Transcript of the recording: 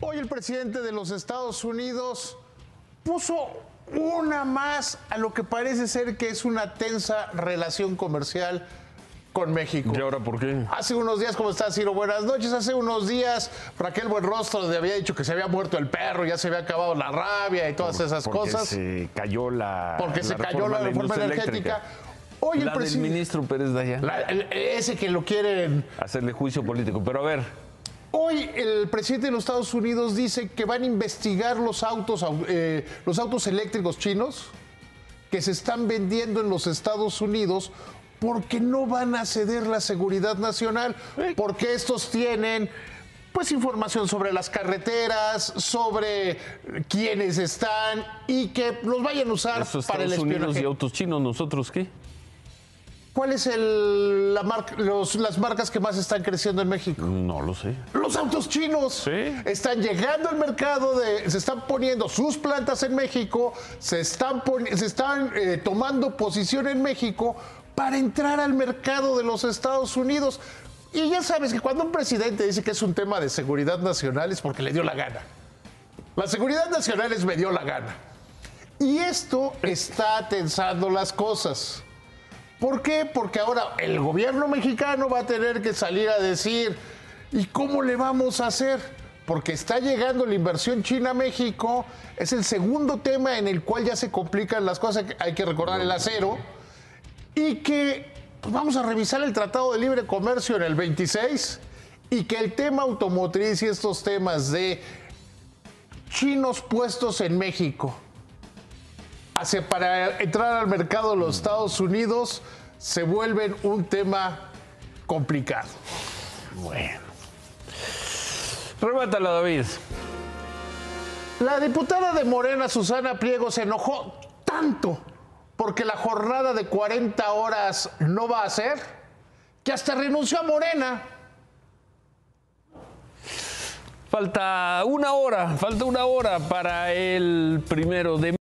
Hoy el presidente de los Estados Unidos puso una más a lo que parece ser que es una tensa relación comercial con México. ¿Y ahora por qué? Hace unos días, ¿cómo estás, Ciro? Buenas noches. Hace unos días, Raquel Buenrostro le había dicho que se había muerto el perro, ya se había acabado la rabia y todas esas Porque cosas. se cayó la porque se cayó la reforma energética. eléctrica. Hoy el la del presidente. ministro Pérez Dayan. la- el- ese que lo quieren. Hacerle juicio político. Pero a ver, Hoy el presidente de los Estados Unidos dice que van a investigar los autos, au- eh, los autos eléctricos chinos que se están vendiendo en los Estados Unidos porque no van a ceder la seguridad nacional, porque estos tienen pues información sobre las carreteras, sobre quiénes están y que los vayan a usar para el Estados Unidos espionaje. y autos chinos, ¿nosotros qué? ¿Cuál es el- la marca- los- las marcas que más están creciendo en México? No lo sé. Los autos chinos Sí. están llegando al mercado, de, se están poniendo sus plantas en México, se están, poni- se están eh, tomando posición en México para entrar al mercado de los Estados Unidos. Y ya sabes que cuando un presidente dice que es un tema de seguridad nacional es porque le dio la gana. La seguridad nacional es me dio la gana. Y esto está tensando las cosas. ¿Por qué? Porque ahora el gobierno mexicano va a tener que salir a decir, ¿y cómo le vamos a hacer? Porque está llegando la inversión China a México, es el segundo tema en el cual ya se complican las cosas, hay que recordar el acero, y que pues, vamos a revisar el Tratado de Libre Comercio en el 26, y que el tema automotriz y estos temas de chinos puestos en México, hacia para entrar al mercado de los Estados Unidos se vuelven un tema complicado. Bueno. Remátala, David. La diputada de Morena, Susana Pliego, se enojó tanto porque la jornada de 40 horas no va a ser que hasta renunció a Morena. Falta una hora, falta una hora para el primero de